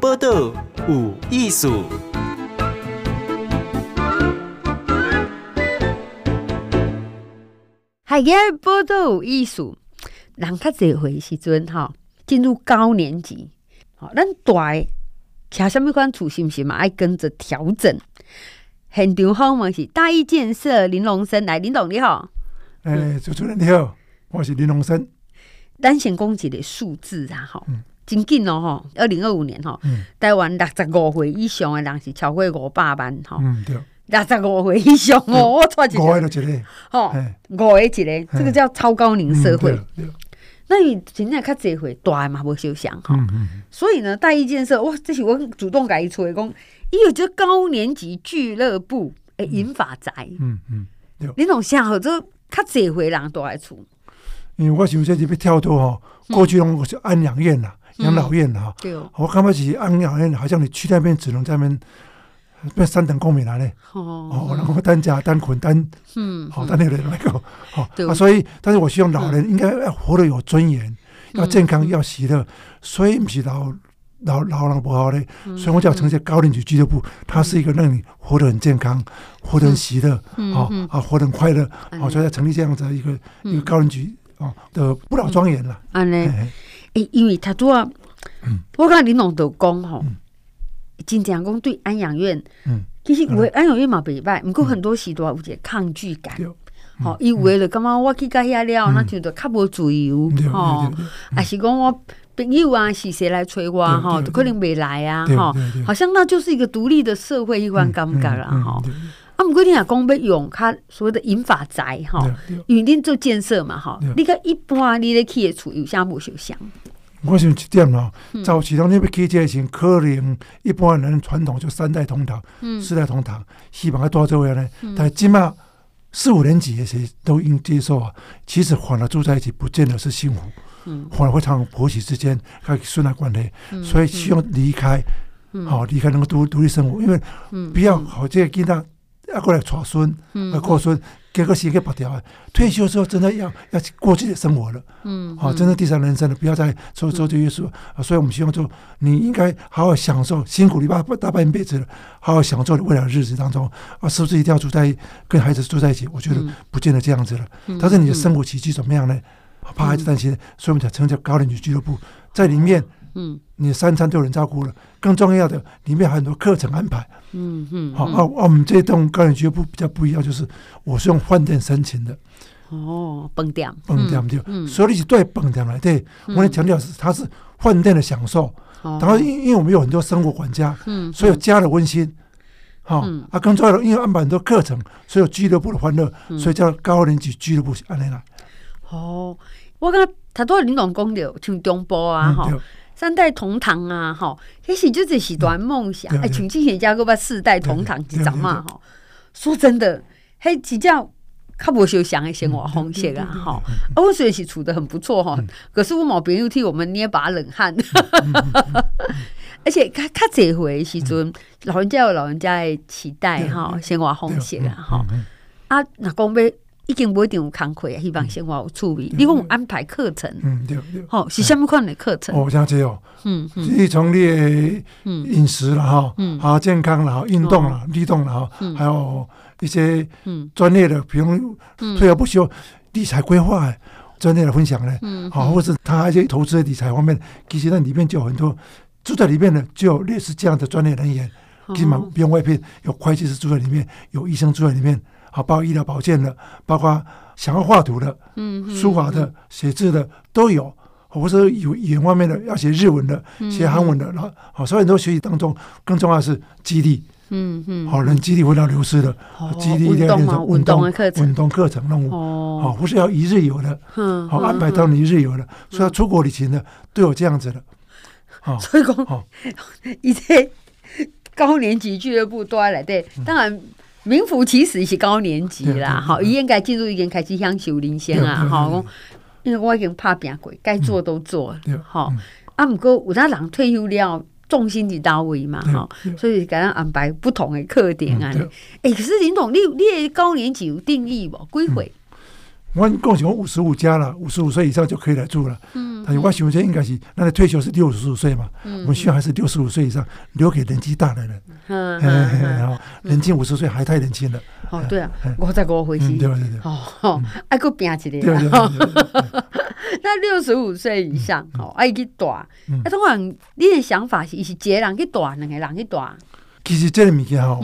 报道有艺术。海个报道有艺术，人较侪岁时阵吼，进入高年级，好，咱大诶，吃什么款厝是毋是嘛？爱跟着调整。现场好嘛是大义建设林龙生，来林董你好。诶、欸，主持人你好，我是林龙生。咱先讲一个数字啊，吼、嗯，真紧哦，吼，二零二五年吼，嗯、台湾六十五岁以上的人是超过五百万，吼、嗯，对，六十五岁以上哦，嗯、我错一个，五个就一个，吼，五个一个，这个叫超高龄社会。嗯、那你真正较侪岁大嘛，无受伤哈，所以呢，大义建设，哇，这是我主动改一出来讲，伊有这高年级俱乐部诶，银发宅，嗯嗯，你拢想好这较侪岁人都爱厝。因为我想说是要跳脱吼，过去拢是安养院啦、养老院呐，我感觉是安养院，好像你去那边只能在那边变三等公民来嘞，哦，然后单家单捆单，嗯，好单那个那个，好啊，所以，但是我希望老人应该要活得有尊严，要健康，要喜乐，所以不是老老老人不好嘞，所以我叫成立高龄级俱乐部，它是一个让你活得很健康，活得很喜乐，好啊，活得很快乐，好，所以要成立这样子一个一个高龄级。哦，的不老庄严了。安尼，诶，因为他都啊，我讲林龙都讲吼，真正讲对安养院，其实有诶安养院嘛袂歹，毋过很多时都有一个抗拒感。吼，伊为了感觉我去甲遐了，那就着较无自由，吼，啊是讲我朋友啊是谁来催我，吼，就可能袂来啊，吼，好像那就是一个独立的社会一般感觉啦，吼。啊，毋过你若讲要用较所谓的银发宅吼，因为恁做建设嘛吼，你个一般你咧去诶厝有啥无受伤？我想一点咯，早期当你要去这些可能一般人传统就三代同堂、四代同堂，希望要多这样呢。但起码四五年级的时都应接受啊。其实反而住在一起，不见得是幸福，嗯反而会产生婆媳之间还有顺带关系。所以希望离开，好离开能够独独立生活，因为不要好这个囡仔。要过来娶孙，啊过孙，给个时间拔掉。退休之后，真的要要过自己的生活了。嗯，好，真的第三人生了，不要再受受这约束。啊，所以我们希望说，你应该好好享受，辛苦你爸大半辈子了，好好享受未来的日子当中。啊，是不是一定要住在跟孩子住在一起？我觉得不见得这样子了。但是你的生活起居怎么样呢？怕孩子担心，所以我们才成立高龄级俱乐部，在里面。嗯，你三餐都有人照顾了，更重要的，里面还有很多课程安排。嗯嗯，好啊，我们这栋高龄俱乐部比较不一样，就是我是用饭店申请的。哦，饭店，饭店对，所以你是对饭店来对，我们强调是它是饭店的享受。然后因因为我们有很多生活管家，嗯，所以有家的温馨。好啊，更重要的，因为安排很多课程，所以有俱乐部的欢乐，所以叫高年级俱乐部安尼啦。哦，我刚刚他都林总讲的，像中波啊，哈。三代同堂啊，吼，其实就这是段梦想。哎，像之前家个把四代同堂是怎嘛？吼，说真的，嘿，比较较无受想的生活方式啊，吼。我虽然是处的很不错哈，可是我某朋友替我们捏把冷汗。而且较较这回时阵，老人家有老人家的期待哈，生活方式啊，吼。啊，那讲要。已经不一定有工课啊，希望生活有趣味。你讲安排课程，嗯，对对，好是什么款的课程？哦，像这哦，嗯嗯，你从你的饮食了哈，嗯，好健康了，运动了，律动了哈，还有一些嗯。专业的，比如退而不休理财规划专业的分享呢，嗯，好，或者他一些投资的理财方面，其实那里面就有很多住在里面的，就有类似这样的专业人员，基本上不用外聘，有会计师住在里面，有医生住在里面。好，包括医疗保健的，包括想要画图的，嗯，书法的、写字的都有，或者有语言方面的要写日文的、写韩文的，然后好，所以很多学习当中，更重要的是激励，嗯嗯，好，人激励不要流失的，激励一定要练成运动课程、运动课程任务，好，不是要一日游的，嗯，好，安排到你一日游的，所以要出国旅行的都有这样子的，好，所以讲，好，一些高年级俱乐部都要来对，当然。名副其实是高年级啦，好，伊应该进入已经开始享受人生啊，吼，因为我已经拍拼过，该做都做了，吼，啊，毋过有当人退休了，重心伫到位嘛，吼，所以给他安排不同的课点啊，诶，可是林总，你你的高年级有定义无？几岁？我共享五十五加了，五十五岁以上就可以来住了。嗯，但是我想这应该是，那个退休是六十五岁嘛，嗯，我们需要还是六十五岁以上留给年纪大的人。嗯，然后年轻五十岁还太年轻了。哦，对啊，五十五回去。对对对。哦，爱搁拼一个。对对 那六十五岁以上，哦，爱去住。啊，通常你的想法是，是一个人去住，两个人去住。其实这个物件哈，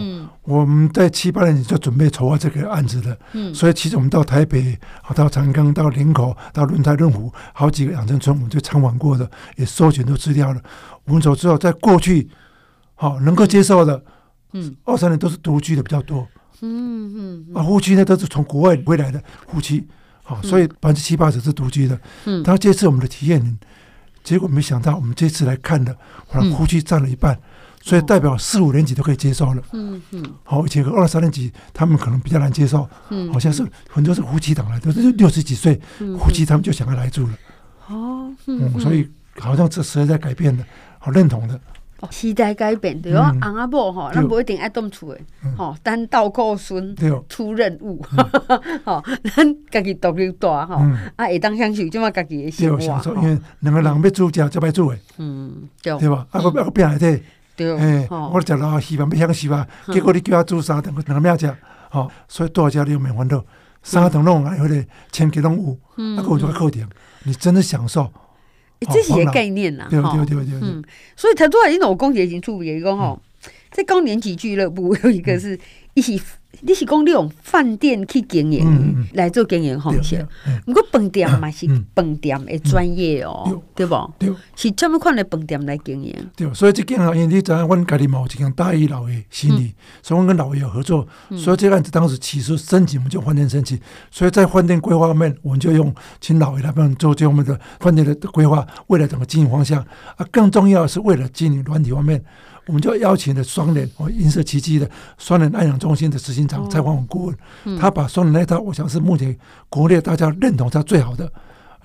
我们在七八年前就准备筹划这个案子的，嗯，所以其实我们到台北、到长庚、到林口、到轮台、润湖，好几个养生村，我们就参访过的，也收集都资料了。我们走之后，在过去，好能够接受的，嗯，二三年都是独居的比较多，嗯嗯，啊夫妻呢都是从国外回来的夫妻，好，所以百分之七八十是独居的，嗯，但这次我们的体验，结果没想到我们这次来看的，夫妻占了一半。所以代表四五年级都可以接受了，嗯嗯，好，而且二三年级他们可能比较难接受，嗯，好像是很多是夫妻档来，都是六十几岁夫妻，他们就想要来住了，哦，嗯，所以好像这时代在改变的，好认同的，时代改变对哦，阿阿婆哈，咱不一定爱动厝的，吼，单到过孙出任务，吼，咱家己独立大哈，啊，会当享受这么家己的生活，因为两个人要住家就要住的，嗯，对吧？啊个啊个变来的。对，哎，我食老希望，不想希望，结果你叫我煮三顿，两个咩食？吼，所以多少家你有免烦恼，三顿弄来或者千几拢有，那个我就会扣点。你真的享受，这是一个概念啦，对对对对嗯。所以他多少你老公姐已经出一个吼，在高年级俱乐部有一个是一起。你是讲你用饭店去经营来做经营方式，不过饭店嘛是饭店的专业哦，对。不？是专门款的饭店来经营。对，所以这间行业你知影，阮家己嘛有一间大一老爷心理，所以阮跟老爷有合作，所以这个案子当时起诉申请，我们就饭店申请，所以在饭店规划方面，我们就用请老爷来帮我们做这方面的饭店的规划，未来怎么经营方向啊，更重要的是为了经营软体方面。我们就邀请了双联哦，银色奇迹的双联安养中心的执行长蔡光文顾问，他把双联那套，我想是目前国内大家认同他最好的，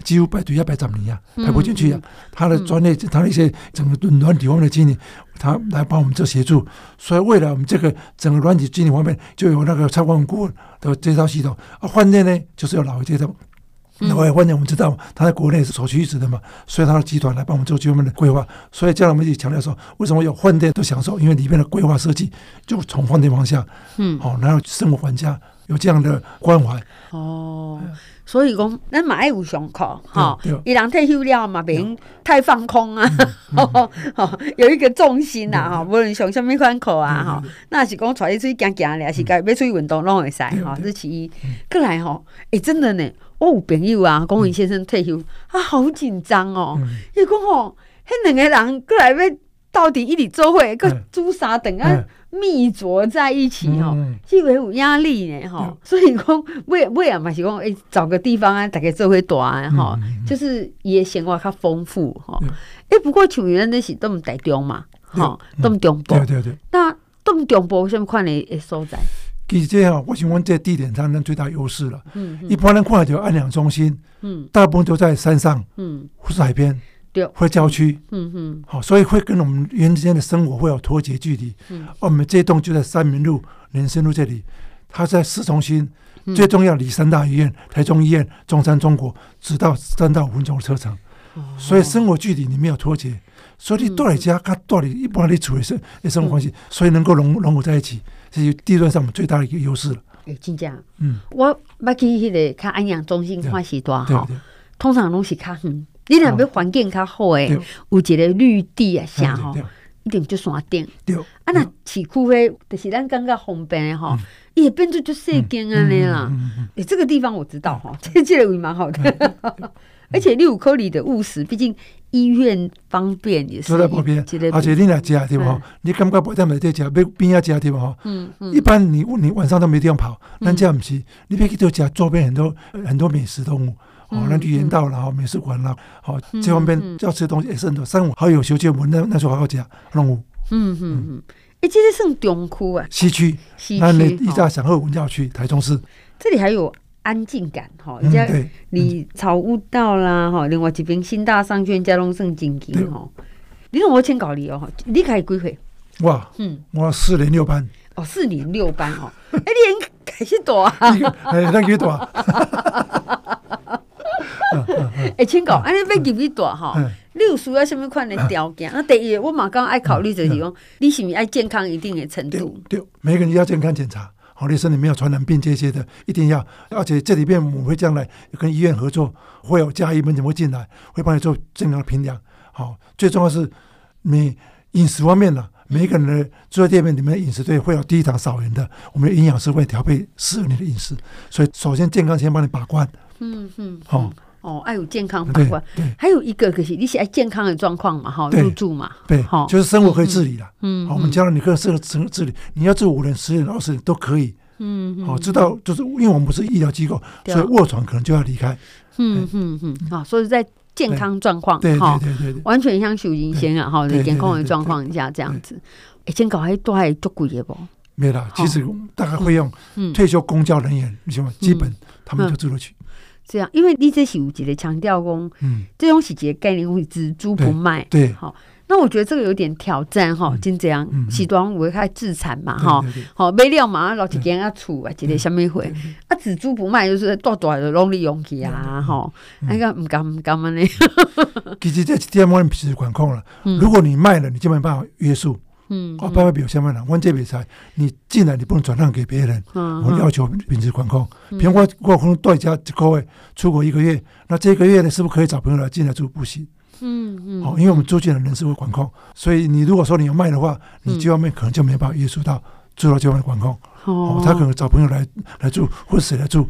几乎排队要排长你呀，排不进去呀。他的专业，他的一些整个软体方面的经理，他来帮我们做协助。所以未来我们这个整个软体经理方面，就有那个蔡光文顾问的这套系统啊，饭店呢就是有老这套。那外饭店我们知道，他在国内是首屈一指的嘛，所以他的集团来帮我们做这方面的规划。所以将来我们一直强调说，为什么有饭店都享受？因为里面的规划设计就从饭店方向，嗯，好，然后生活玩家有这样的关怀。哦，所以讲，咱嘛爱有上课哈，伊人退休了嘛，别人太放空啊，哈，有一个重心呐，哈，无论上什么款课啊，哈，那是讲出去出去行行咧，是该要出去运动拢会使哈，这其一。过来哈，哎，真的呢。我有朋友啊，龚文先生退休，啊，好紧张哦。伊讲吼，迄两个人过来要到底一起做伙，个煮三顿啊，密着在一起吼，这个有压力呢吼。所以讲，为为啊嘛是讲，诶，找个地方啊，大家做伙住啊，吼，就是伊诶生活较丰富吼。诶，不过像原来是都毋台中嘛，吼，都毋中部。对对对。那都毋中部什么款诶诶所在？其实这样，我想问这地点上，咱最大优势了。嗯，一般人看就安养中心，嗯，大部分都在山上，嗯，或是海边，对，或郊区，嗯嗯，好，所以会跟我们原之间的生活会有脱节距离。嗯，我们这栋就在三民路、连胜路这里，它在市中心，最重要离三大医院、台中医院、中山中国只到三到五分钟的车程，哦。所以生活距离你没有脱节，所以你到你家，他到你一般你处理生生活关系，所以能够融融合在一起。这是地段上我们最大的一个优势了。哎，真正，嗯，我捌去迄个看安阳中心看时段哈，通常拢是较远。你若要环境较好诶，有一个绿地啊，啥吼，一定就山顶。对，啊，那市区诶，就是咱感觉方便诶吼，也变做就细间安尼啦。诶，这个地方我知道哈，这这个位蛮好的。而且你有科里的务实，毕竟医院方便也是。都在旁边，而且你来家对吧？你感觉不在没在家，边边要家对吧？嗯嗯。一般你你晚上都没地方跑，那这样不是？你别去到家，周边很多很多美食动物，哦，那绿园道然后美术馆啦，好，这方面要吃的东西也是很多。三五好友修建，我那那时候好好讲动物。嗯嗯嗯。哎，这是算中区啊？西区。西区。那你一大想和文教区，台中市。这里还有。安静感哈，人家离草悟道啦哈，另外一边新大商圈、佳龙盛景景哈。你让我请教你哦，你开几岁？哇，嗯，我四年六班。哦，四年六班哦，哎，你应该是多啊？哎，那几多啊？哎，请讲，安尼要入去大哈，你有需要什么款的条件？那第一，我嘛刚爱考虑就是讲，你是不是爱健康一定的程度？对，每个人要健康检查，好，你身体没有传染病这些的，一定要。而且这里边我们会将来跟医院合作，会有家医门诊会进来，会帮你做健康的评量。好，最重要是你饮食方面呢。每一个人的住在店面里面的饮食对会有低糖少盐的，我们的营养师会调配适合你的饮食。所以首先健康先帮你把关。嗯嗯。好哦，爱有健康把关。对。还有一个可是你是爱健康的状况嘛？哈，入住嘛。对。好，就是生活可以自理了。嗯。好，我们教了你各适合自自理，你要住五人、十人、二十人都可以。嗯。好，知道就是因为我们不是医疗机构，所以卧床可能就要离开。嗯嗯嗯。好，所以在。健康状况，哈，完全像属于先啊，哈，健康的状况下这样子。哎，健康还多还足贵的不？没了，其实大概会用退休公教人员，你像基本他们就住得去。这样，因为你这是有一个强调工，嗯，这种是一个概念，会只租不卖，对，好。那我觉得这个有点挑战哈，就这样，时段危害自产嘛哈，好没料嘛，老几间啊厝啊，这个什么会啊，只租不卖，就是多大的拢利用去啊哈，那个唔敢唔敢嘛呢？其实这第二门是管控了，如果你卖了，你就没办法约束，嗯，哦，办法比如什么呢？我这比赛你进来你不能转让给别人，我要求品质管控，比如我我可能带家各位出国一个月，那这个月呢是不是可以找朋友来进来住不行？嗯嗯，好，因为我们租金的人是会管控，所以你如果说你要卖的话，你这方面可能就没办法约束到住到这方面管控。哦，他可能找朋友来来住，或者谁来住，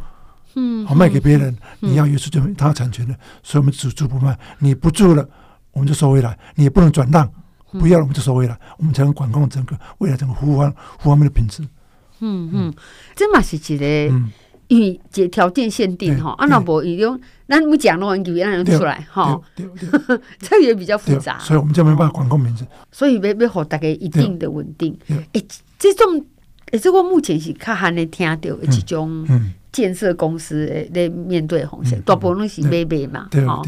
嗯，好卖给别人，你要约束就他产权的，所以我们只租不卖，你不住了，我们就收回来，你也不能转让，不要了我们就收回来，我们才能管控整个未来整个服务方服务方面的品质。嗯嗯，这嘛是一个。因为这条件限定哈，啊那不一样，那我们讲的话就让人出来哈，这也比较复杂，所以我们就没办法管控名字。所以要要给大家一定的稳定。诶，这种诶，这个目前是较罕的听到的这种建设公司来面对风险，大部分都是买卖嘛，哈。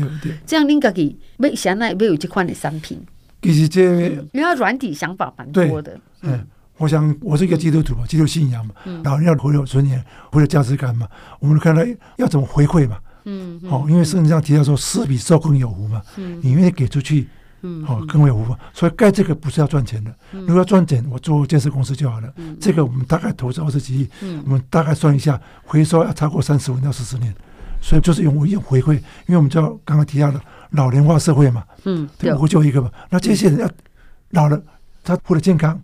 这样恁家己要想来要有这款的产品，其实这因为软体想法蛮多的，嗯。我想，我是一个基督徒嘛，基督信仰嘛，老人要活有尊严，活有价值感嘛。我们看到要怎么回馈嘛，嗯，好，因为圣经上提到说，施比受更有福嘛，你愿意给出去，嗯，好，更为有福。所以盖这个不是要赚钱的，如果要赚钱，我做建设公司就好了。这个我们大概投资二十几亿，我们大概算一下，回收要超过三十五到四十年，所以就是用用回馈，因为我们叫刚刚提到的老龄化社会嘛，嗯，对，我就一个嘛。那这些人要老了，他活得健康。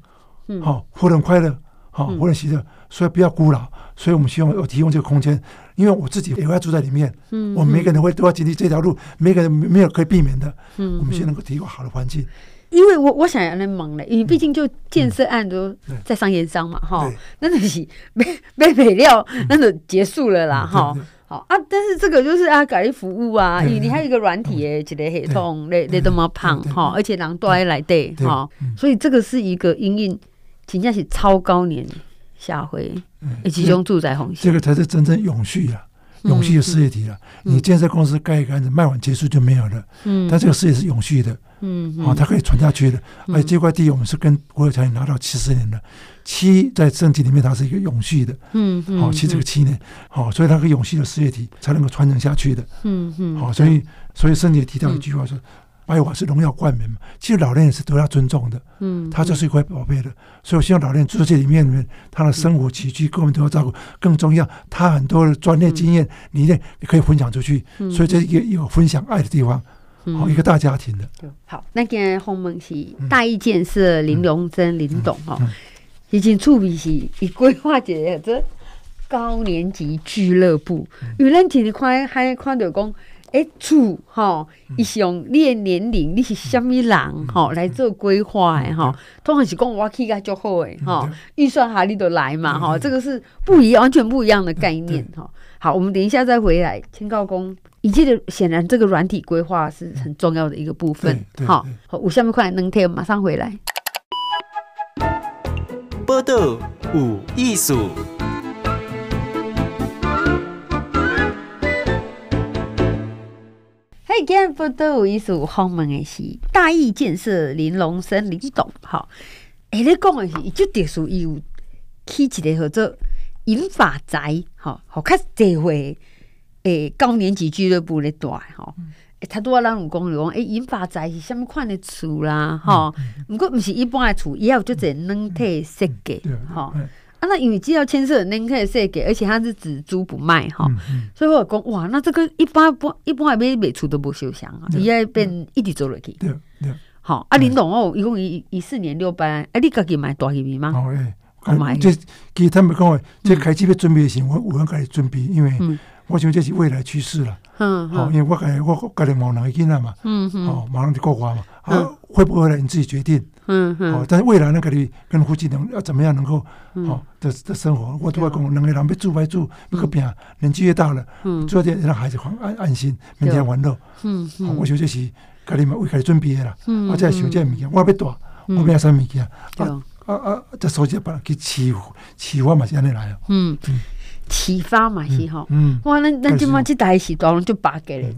嗯。好，活得很快乐，好，活得喜乐，所以不要孤老，所以我们希望有提供这个空间，因为我自己也会住在里面，嗯，我们每个人会都要经历这条路，每个人没有可以避免的，嗯，我们先能够提供好的环境。因为我我想要来忙嘞，因为毕竟就建设案都在商言商嘛，哈，那就是没没没料，那就结束了啦，哈，好啊，但是这个就是啊，改你服务啊，你你还有一个软体诶，一个系统，你你这么胖哈，而且人都爱来对哈，所以这个是一个因应。真正是超高年下回，集中住宅红线，这个才是真正永续啊，永续的事业体了。你建设公司盖一个案子卖完结束就没有了，嗯，但这个事业是永续的，嗯，啊，它可以传下去的。而且这块地我们是跟国有财产拿到七十年的，七在政体里面它是一个永续的，嗯嗯，好，七这个七年，好，所以它可以永续的事业体才能够传承下去的，嗯嗯，好，所以所以圣经也提到一句话说。白瓦是荣耀冠冕嘛，其实老人也是得到尊重的，嗯，他就是一块宝贝的，所以我希望老人住在这里面里面，他的生活起居各方面都要照顾。更重要，他很多的专业经验理念也可以分享出去，所以这是一个有分享爱的地方，好一个大家庭的。好，那间红门是大义建设林荣珍林董哈，已经处理是以规划一个这高年级俱乐部，有人听你看还看到讲。哎，厝哈，一是用你的年龄，你是什么人哈来做规划的哈？通常是讲我起个就好诶哈，预算哈你都来嘛哈，这个是不一样，完全不一样的概念哈。好，我们等一下再回来。请告公，以及的显然这个软体规划是很重要的一个部分。好，好，我下面快能听，马上回来。报道有艺术。今天不都有一首好门的是大义建设林荣增林董哈，哎，你讲的是就特殊，伊有起一个叫做银发宅吼，好看这回诶高年级俱乐部咧带吼，诶他拄仔咱有讲讲，诶银发宅是啥物款的厝啦，吼，毋过毋是一般的厝，伊也有就这软体设计，吼。啊，那因为只要牵涉软体设计，而且它是只租不卖，吼，所以我讲哇，那这个一般不一般买买厝都不受伤啊，伊爱变一直做落去，对对。好，啊林董哦，一共一一四年六班，哎，你家己买大几米吗？哦诶，买。这其实他们讲诶，这开始要准备的时候，我我要开始准备，因为。我想这是未来趋势了，嗯，好，因为我家我家里冇两个囡仔嘛，嗯嗯，哦，马上就过关嘛，啊，会不会回来你自己决定，嗯嗯，哦，但是未来呢，家里跟夫妻能要怎么样能够，哦，的的生活，我都会讲，两个人要住白住，那个病，年纪越大了，嗯，做点让孩子安安安心，明天玩乐，嗯嗯，我想这是家里嘛为家里准备的啦，嗯，我再想这物件，我要大，我要啥物件，啊啊啊，这手机把它去起起发嘛，是安尼来哦，嗯。嗯。启发嘛是吼，哇，那那今晚这台时段就八个嘞，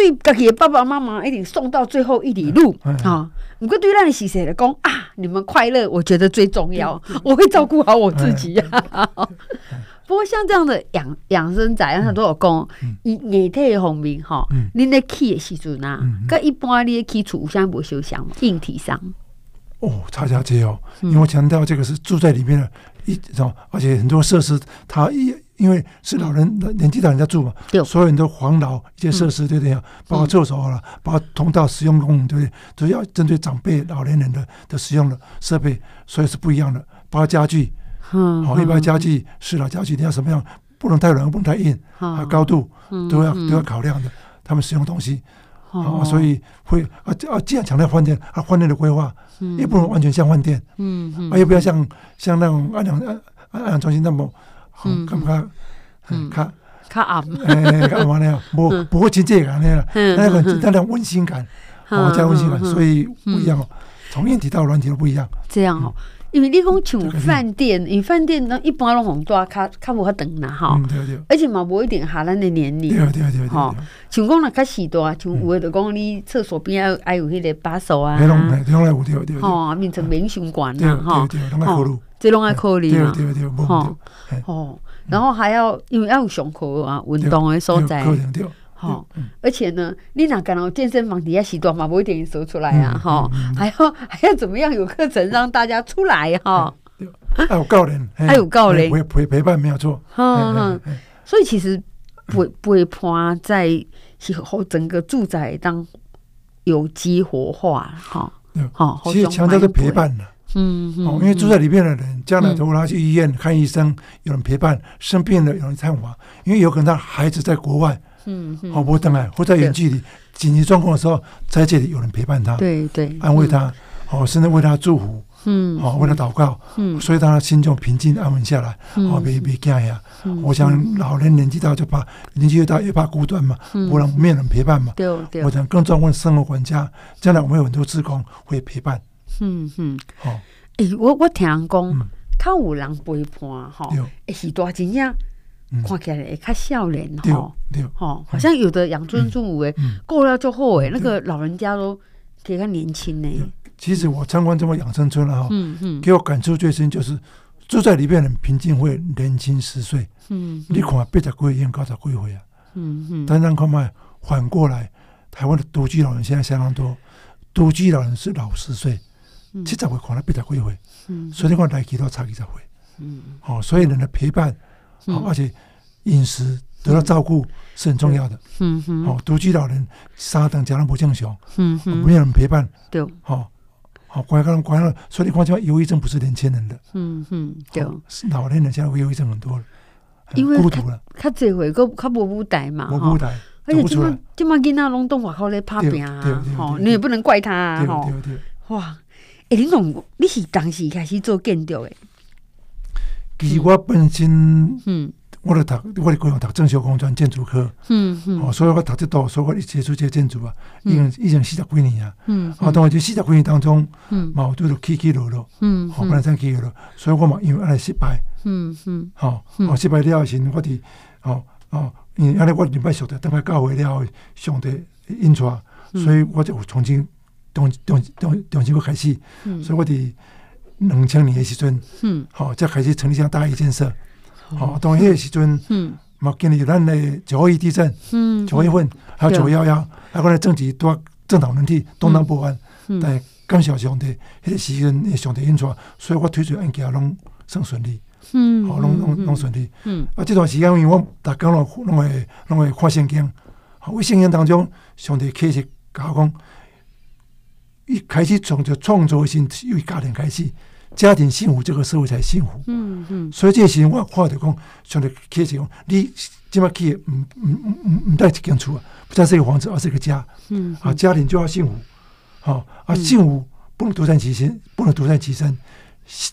对家己的爸爸妈妈一定送到最后一里路啊。不过对咱的是谁来讲啊？你们快乐，我觉得最重要。我会照顾好我自己呀。不过像这样的养养生宅，他都有讲，以硬体方面哈，你那起的时阵啊，跟一般你的基础现在不受伤嘛，硬体上。哦，差价这哦，因为我强调这个是住在里面的。一种，而且很多设施，它一因为是老人年纪大人家住嘛，所有人都防老一些设施，对不对？包括厕所了，包括通道使用功能，对不对？都要针对长辈、老年人的的使用的设备，所以是不一样的。包括家具，好，一般家具是老家具，你要什么样？不能太软，不能太硬，啊，高度都要都要考量的。他们使用东西，啊，所以会啊啊，既然强调饭店，啊，饭店的规划。也不能完全像饭店，嗯啊，也不要像像那种安养安安养中心那么，嗯，看不看？嗯，看，看暗，哎，看完了，不不会亲切感那样，那个那种温馨感，哦，加温馨感，所以不一样哦，从硬体到软体都不一样。这样哦，因为你讲像饭店，因为饭店呢一般拢很多，较较无法长啦哈，而且嘛无一定下咱的年龄，对对对对，像讲那较时大，像有的就讲你厕所边要爱有迄个把手啊，哦，变成明星馆啦，哈，这拢爱考虑嘛，哦，然后还要因为要有上课啊，运动的所在，哈，而且呢，你哪敢到健身房底下洗澡嘛，无一定说出来啊，哈，还要 还要怎么样有课程让大家出来哈，还 有教练，还有教练。陪陪陪伴没有错，嗯，所以其实。不不会怕在以后整个住宅当有机活化哈，好，其实强调是陪伴的，嗯嗯，因为住在里面的人，将来如果他去医院看医生，有人陪伴，生病了有人探访，因为有可能他孩子在国外，嗯嗯，好不等来或在远距离紧急状况的时候，在这里有人陪伴他，对对，安慰他，哦，甚至为他祝福。嗯，好，为了祷告，嗯，所以他的心就平静安稳下来，哦，别别惊呀。我想老人年纪大就怕年纪越大越怕孤单嘛，不然没有人陪伴嘛。对对。我想更重要生活管家，将来我们有很多志工会陪伴。嗯嗯。好，诶，我我听人讲，较有人陪伴哈，诶，是大真正看起来会较少年哈，对，哈，好像有的养尊处优诶，过了就好诶，那个老人家都比较年轻呢。其实我参观这么养生村了哈，嗯嗯。给我感触最深就是住在里面的人平静会年轻十岁。嗯，你看八十几岁高十几岁啊。嗯嗯。但是看嘛，反过来，台湾的独居老人现在相当多，独居老人是老十岁，七十岁看了八十几岁。嗯。所以你看来几多差几十岁。嗯。哦，所以人的陪伴，哦，而且饮食得到照顾是很重要的。嗯嗯。哦，独居老人三等家人不正常。嗯嗯。没有人陪伴。对。哦。好，关关关了，所以你看，这忧郁症不是年轻人的，嗯嗯，对，老年人现在会忧郁症很多了，因为孤独了，他这回个他无舞台嘛，无舞台，而且今嘛今嘛囡仔拢都外口咧拍拼啊，吼，你也不能怪他啊，吼，哇，哎，林总，你是当时开始做建筑的？其实我本身，嗯。我咧读，我咧高雄读正修工专建筑科，嗯嗯，哦，所以我读得多，所以我一接触这个建筑啊，已经已经四十几年啊，嗯，啊，当然这四十几年当中，嗯，嘛有拄着起起落落，嗯，好，不然真起起落落，所以我嘛因为安尼失败，嗯嗯，好，哦，失败了后时，我哋，哦哦，因为安尼我礼拜晓得，等下教会了后，上帝引出，所以我就重新重重重重新个开始，所以我伫两千年的时阵，嗯，好，再开始成立这样大一建设。哦，当迄个时阵，嘛，经历咱的九二一地震，嗯，九月份还有九幺幺，还有咱政治多政党轮替，动荡不安，但感谢上帝，迄个时阵上帝引出，所以我推出案件拢算顺利，嗯，好，拢拢拢顺利，嗯，啊，这段时间因为我逐工拢拢会拢会看圣经，好，我圣经当中，上帝开始甲我讲，一开始从这创造性由家庭开始。家庭幸福，这个社会才幸福。嗯嗯，所以这个时阵我看到讲，兄弟开始讲，你今麦去，唔唔唔唔唔带一间厝啊，不再是一个房子，而是一个家。嗯，啊，家庭就要幸福，好啊，幸福不能独善其身，不能独善其身，幸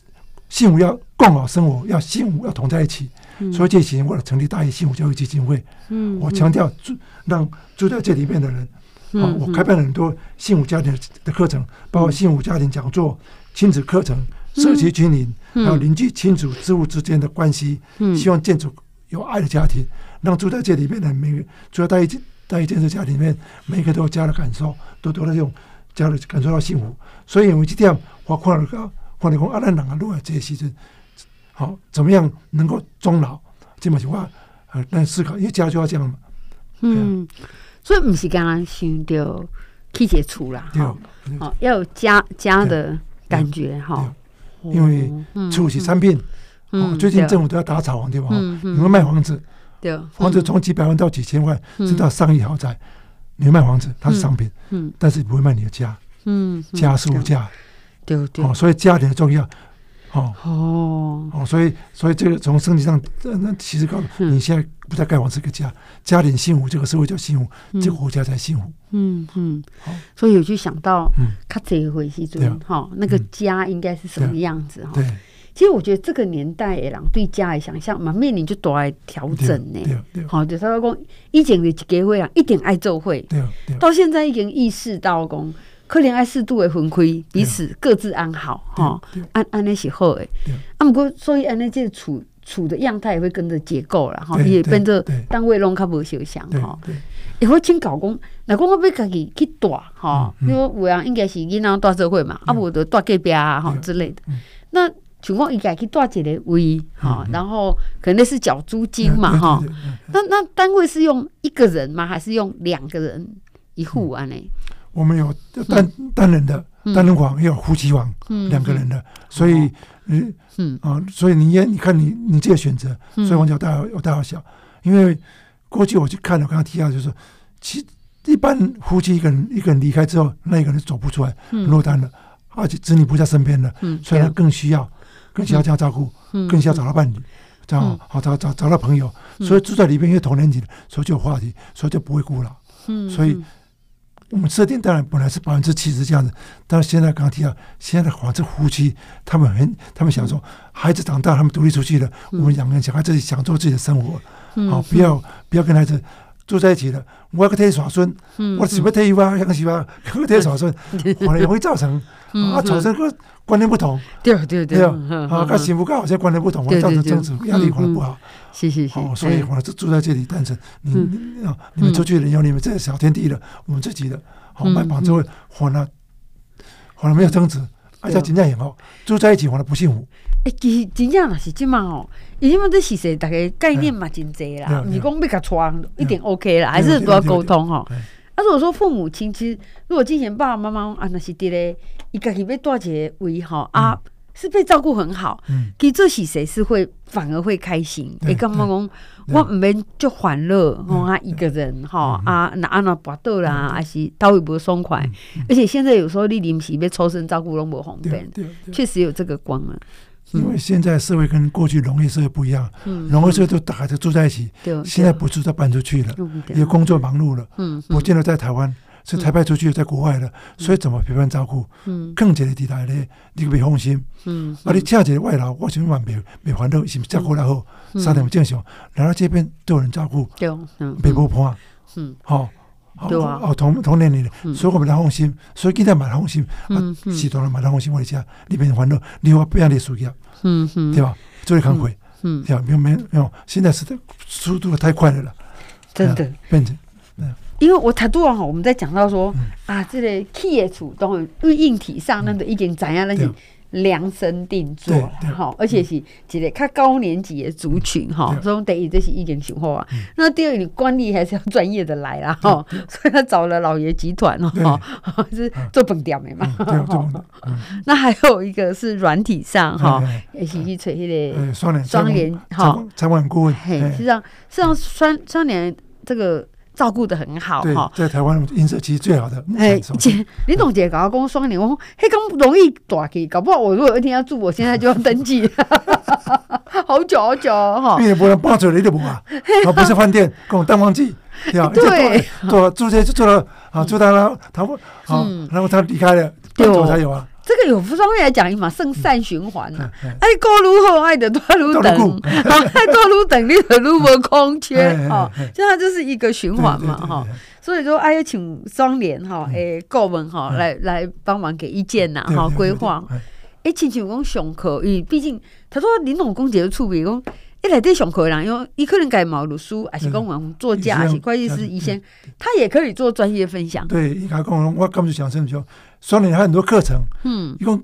幸福要共好生活，要幸福要同在一起。所以这个时阵我成立大义幸福教育基金会。嗯，我强调住让住在这里面的人，啊，我开办了很多幸福家庭的课程，包括幸福家庭讲座、亲子课程。社区居民，还有邻居、亲属、职务之间的关系，希望建筑有爱的家庭，让住在这里面的每个住在大一大一建设家庭里面，每个都有家的感受，都得到这种家的感受到幸福。所以，我这点我看了个，看了讲阿兰人啊，如果这些时阵，好怎么样能够终老？这么句话，呃，来思考，因为家就要这样嘛。嗯，所以不是刚刚想到去接触啦，哈，哦，要有家家的感觉哈。因为厝是产品，哦，最近政府都要打炒房对吧？你们卖房子，对，房子从几百万到几千万，甚至到上亿豪宅，你卖房子它是商品，嗯，但是不会卖你的家，嗯，家是无价，对对，哦，所以家庭的重要，哦。哦。哦，所以所以这个从升级上，那其实告诉你现在不再盖往这个家，家庭幸福，这个社会叫幸福，这个国家才幸福，嗯嗯，好，所以我就想到，嗯，他这一回去说，哈，那个家应该是什么样子哈？对。其实我觉得这个年代的人对家的想象嘛，面临就多来调整呢。好，就他说讲，以前的结婚啊，一定爱做会，到现在已经意识到讲，可能爱适度的分开，彼此各自安好哈。安安那是好的，啊，不过所以安那这处处的样态也会跟着结构了哈，也跟着单位拢较无相像哈。也会请搞工，那讲我要家己去带哈，因为有人应该是囡仔带社会嘛，啊，无就带隔壁啊哈之类的，那。情况应该去带一个位哈，然后可能是缴租金嘛哈。那那单位是用一个人吗？还是用两个人一户啊？呢？我们有单单人的单人房，也有夫妻房，两个人的。所以嗯嗯。啊，所以你也你看你你这个选择，所以房间大有大有小。因为过去我去看了，刚刚提到就是说，其一般夫妻一个人一个人离开之后，那一个人走不出来，落单了，而且子女不在身边了，所以他更需要。更需要这样照顾，更需要找到伴侣，这样好找找找到朋友，所以住在里边因为同年级，所以就有话题，所以就不会孤老。嗯所以我们设定当然本来是百分之七十这样子，但是现在刚刚提到，现在的话这夫妻他们很，他们想说孩子长大，他们独立出去了，我们两个人小孩自己享受自己的生活，好不要不要跟孩子住在一起的。我要个替耍孙，我什么替娃，想个媳妇，个替耍孙，可能容易造成啊，产生个。观念不同，对对对，啊，跟媳妇刚好像观念不同，会造成争执，压力可能不好。是是是，所以我就住在这里，单纯，你啊，你们出去人有你们这个小天地了，我们自己的，好买房子会换了，换了没有争执，而且真正也好，住在一起换了不幸福。哎，其实真正也是这么哦，因为这其实大家概念嘛真济啦，你讲要甲传一点 OK 啦，还是都要沟通哈。啊，如果说父母亲，其实如果之前爸爸妈妈啊那是的嘞，一个礼拜多几位哈啊，是被照顾很好，嗯，其实这是谁是会反而会开心，会感觉讲我唔免就欢乐，我啊一个人哈啊那啊那跋倒啦，还是倒也不爽快，而且现在有时候你临时被抽身照顾拢无方便，确实有这个光啊。因为现在社会跟过去农业社会不一样，农业社会都大家都住在一起，现在不住都搬出去了，因为工作忙碌了，不见得在台湾，是台派出去在国外了，所以怎么陪伴照顾？更觉得地带呢，你可别放心，嗯啊，你请一个外劳，我想万别别烦恼，是不是照顾得好？三点正常，来到这边都有人照顾，别不怕，好，哦，同同年龄的，所以我们来放心，所以今天蛮放心，啊，许多人蛮放心，我的家里边烦恼，你话不要你输掉。嗯嗯，对吧？做一康会，嗯，对吧？没有没有，现在是速度太快了了，真的。变成，因为我太多哈，我们在讲到说啊，这个企业主都因为硬体上那个已经怎样那些量身定做，好，而且是一个较高年级的族群，哈，所以第一这是意见雄厚啊。那第二，你管理还是要专业的来啦，哈，所以他找了老爷集团哦，是做本店的嘛。那还有一个是软体上哈，也是去找迄个双联双联哈，财管顾问。嘿，实际上实际上双双联这个。照顾的很好哈，在台湾音色其实最好的。哎，林董姐搞个双年，我说嘿，咁容易大起，搞不好我如果有一天要住，我现在就要登记，好久好久哈。你也不能抱着你就不啊，不是饭店，跟我淡旺季，对，做住这就做了啊，住到了他不好，然后他离开了，多久才有啊？这个有双面来讲，伊嘛算善循环呐。哎，过如后爱的多如等，爱多如等你的如无空缺。哈，就它就是一个循环嘛哈。所以说，哎，请双联哈，哎，顾问哈来来帮忙给意见呐哈，规划。哎，亲像讲上课，伊毕竟他说林总公杰处理讲，一来对上课人，因为伊可能改毛读书，还是讲我们作家，还是会计师、医生，他也可以做专业分享。对，伊讲讲，我刚就想这么说。双联还有很多课程，嗯，一共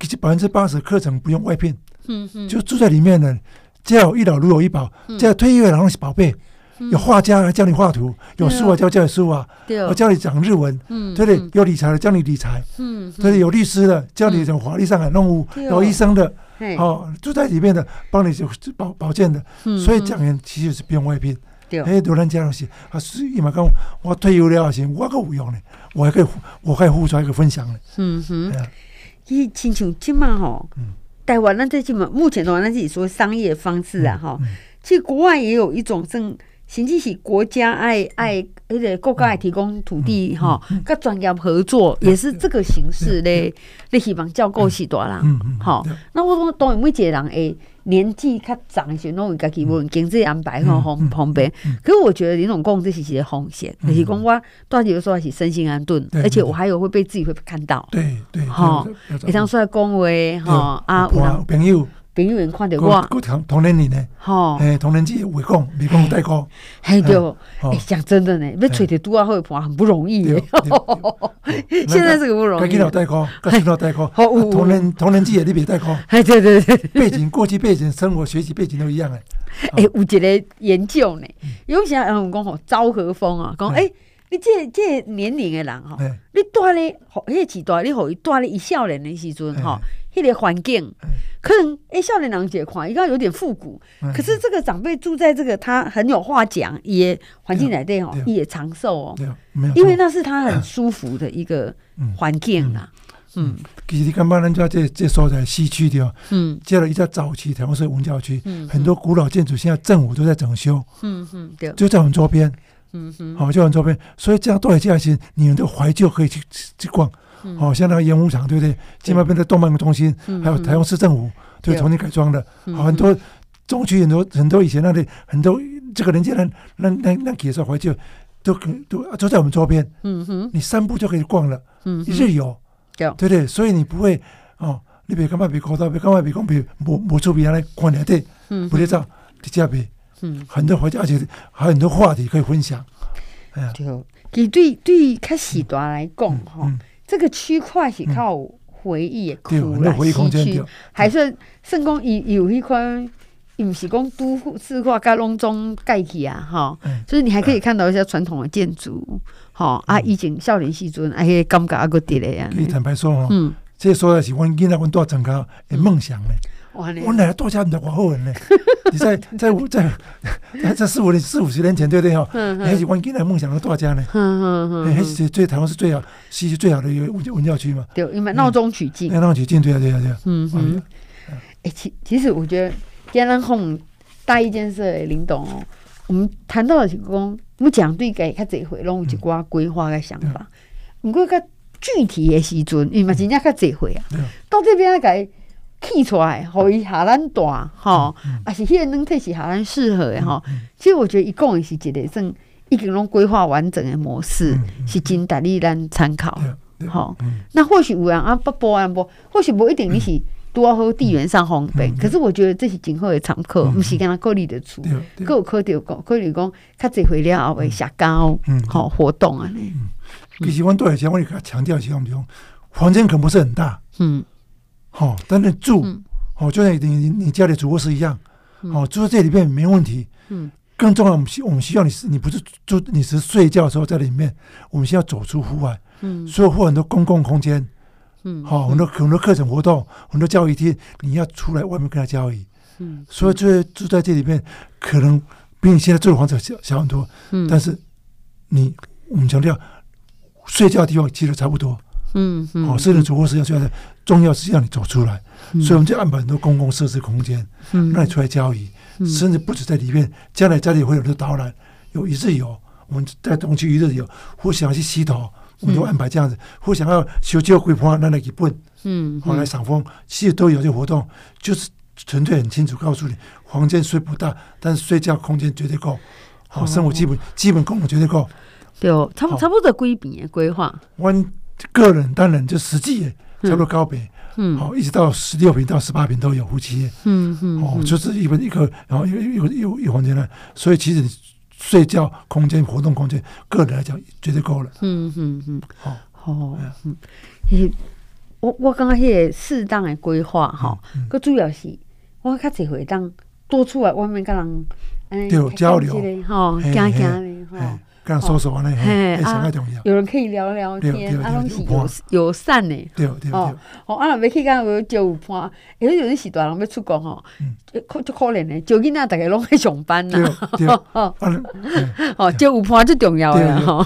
其实百分之八十课程不用外聘，嗯嗯，就住在里面的，家有一老如有一宝，家有退休的人是宝贝，有画家来教你画图，有书啊教教你书啊，我教你讲日文，嗯，对不对？有理财的教你理财，嗯，对，有律师的教你怎么法律上的弄务，有医生的，哦，住在里面的帮你就保保健的，所以讲人其实是不用外聘。哎，多人家都是啊，是伊嘛讲，我退休了是，我够有用呢，我还可以，我可以付出一个分享呢。嗯哼，伊亲像即嘛吼，台湾咱这即嘛，目前的话，咱自己说商业方式啊，哈，其实国外也有一种正。甚至是国家爱爱迄个国家爱提供土地吼，甲专业合作也是这个形式咧。你希望照顾许多人，吼。那我讲当然每一个人诶年纪较长一些，拢有家己无论经济安排吼方方便。可是我觉得林总讲这是一个风险，就是讲我到底说是身心安顿，而且我还有会被自己会看到。对对，哈，会当出来讲话吼啊，有朋友。朋友看到我，同同年龄的，吼，诶，同年纪会讲，未讲代沟，嘿，对，哎，讲真的呢，要找到拄啊好伴很不容易的，现在这个不容易。该去代沟，该去代沟，同年同年纪也你别代沟，哎，对对对，背景过去背景生活学习背景都一样 诶，哎，有一个研究呢，有些人讲吼，昭和风啊，讲哎，你这这年龄的人吼，你住咧，迄个时代，你互伊带咧，伊少年的时阵吼。迄个环境，可能哎，少年郎姐看，伊讲有点复古。可是这个长辈住在这个他很有话讲，也环境来对哦，也长寿哦。因为那是他很舒服的一个环境啦。嗯，其实你看，人家这这所在西区的哦，嗯，接了一家早期台湾是文教区，很多古老建筑现在政府都在整修。嗯哼，对，就在我们周边。嗯哼，好，就在我们周边，所以这样多来这些，你们的怀旧可以去去逛。哦，像那个演武场，对不对？金马边的动漫中心，还有台中市政府，就重新改装的。好，很多中区很多很多以前那里很多这个人家那那那那几所怀旧，都都都在我们周边。嗯哼，你散步就可以逛了。嗯，一日游，对不对？所以你不会哦，你别干嘛别搞到别干嘛别讲别没没出别人来逛来对，不得照，你这边，嗯，很多怀旧，而且还有很多话题可以分享。哎呀，对，给对对开时段来讲哈。这个区块是靠回忆，苦了西区，还是圣公有有一块，不是讲都市化加拢总盖起啊，哈，所以你还可以看到一些传统的建筑，哈啊，以前少年时阵，哎，感觉啊个啲嘞啊。你坦白说哈，嗯，这说的是我囡仔阮多长大的梦想嘞。我奶奶多家的皇后人呢？你在在在在在四五年四五十年前，对不对哈？还是我囡仔梦想的多家呢？嗯嗯嗯，还是最台湾是最好，西区最好的一个文文教区嘛？对，因为闹中取静，闹中取静，对啊对啊对啊。嗯嗯。哎，其其实我觉得，今天哄大一建设林董哦，我们谈到的是讲，我们讲对给他这回拢有一寡规划的想法，不过个具体的时阵，因为真正较这回啊，到这边来起出来，互伊下咱大吼，啊是迄个软体是下咱适合的吼。其实我觉得伊讲的是一个算已经拢规划完整的模式，是真值得咱参考。吼，那或许有人啊不播啊播，或许无一定你是多好地缘上方便，可是我觉得这是今后的常客，毋是跟他顾虑得出，各有可能讲，可能讲较侪回了后会社交，好活动啊。其实阮多以前我也强调一下，我们讲房间可不是很大，嗯。好，但是住，哦，就像你你你家里主卧室一样，哦，住在这里面没问题。嗯，更重要，我们希我们需要你是，你不是住，你是睡觉的时候在里面，我们需要走出户外。嗯，所以或很多公共空间，嗯，好，很多很多课程活动，很多教育厅，你要出来外面跟他交易。嗯，所以住住在这里面，可能比你现在住的房子小小很多。嗯，但是你我们强调，睡觉的地方其实差不多。嗯嗯，哦，甚至主卧室要睡觉，重要是让你走出来。所以我们就安排很多公共设施空间，嗯让你出来交易。甚至不止在里面，将来家里会有的导览，有一日游，我们在东区一日游，或想要去洗头，我们就安排这样子；或想要修旧绘画，那来一本，嗯，后来赏枫，其实都有这活动，就是。纯粹很清楚告诉你，房间虽不大，但是睡觉空间绝对够，好，生活基本基本功能绝对够。对哦，差不差不多规坪规划。我个人单人就实际差不多高坪，嗯，好，一直到十六平到十八平都有夫妻，嗯嗯，哦，就是一个一个，然后有有有有房间呢，所以其实你睡觉空间、活动空间，个人来讲绝对够了。嗯嗯嗯，好，好，嗯，我我刚刚迄个适当的规划哈，个主要是。我较侪回当多出来外面跟人诶交流。吼，行行的吼，跟人说说安尼，嘿，相当重要。有人可以聊聊天，啊，拢是友友善的，对对对。哦，啊，若要去讲有招有伴，有阵是大人要出国吼，可就可怜的，招囡仔大家拢在上班呐，哦，哦，招有伴最重要的吼。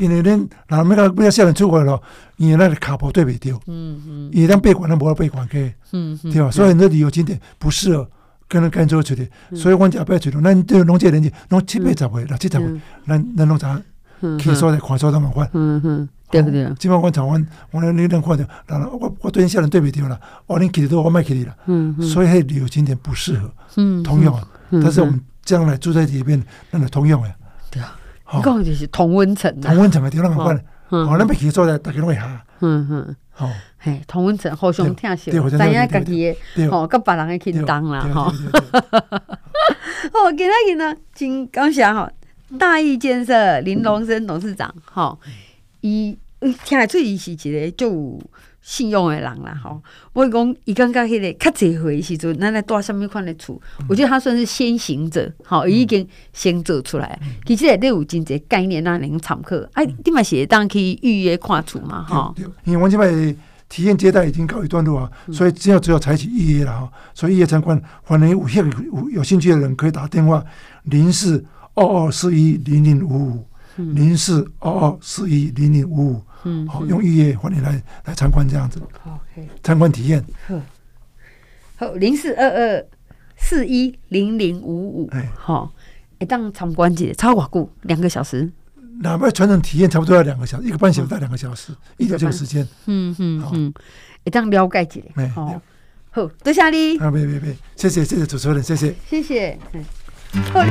因为恁若要甲要小人出国咯，因为咱的卡步对袂着，嗯嗯，伊当闭关，咱无得闭关去，嗯嗯，对吧？所以很多旅游景点不适合。跟人跟做出的，所以阮就不要去了。咱对拢这年纪，拢七八十岁，六七十岁，咱咱拢咋去所在看所在嘛？看，嗯嗯，对不对？基本上阮阮阮你能看着，我我对小人对不对了？哦，恁去的多，我卖去你了。嗯嗯，所以迄旅游景点不适合，嗯，通用。但是我们将来住在里面，那个通用的。对啊，讲就是同温层，同温层的地方好办。哦，咱要去所在，大家拢会下。嗯嗯。好，嘿，同温层互相疼惜，知影家己的，吼，甲别人的轻重啦，吼。哦，今仔日呢，真感谢吼，大义建设林龙生董事长，吼，伊听得出伊是一个足有信用的人啦，吼。我讲伊感觉迄个较济岁时阵，咱来住什物款的厝？我觉得他算是先行者，吼，伊已经先做出来。其实你有真济概念啊，能参考。哎，你嘛是当去预约看厝嘛，吼。因为我这边体验接待已经告一段落啊，所以只要只要采取预约了哈。所以预约参观，反正有兴有有兴趣的人可以打电话零四二二四一零零五五零四二二四一零零五五。嗯，好，用预约欢迎来来参观这样子。好，参观体验。好，零四二二四一零零五五。哎，好，一当参观节超过久，两个小时。哪怕全程体验差不多要两个小时，一个半小时到两个小时，一条这个时间。嗯嗯嗯，一当了解节。哎，好，好，多谢你。啊，别别别，谢谢谢谢主持人，谢谢谢谢。好，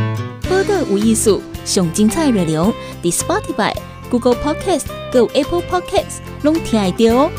播的无艺术，上精彩内容，The Spotify。Google Podcast、Go Apple Podcasts，拢听得到哦。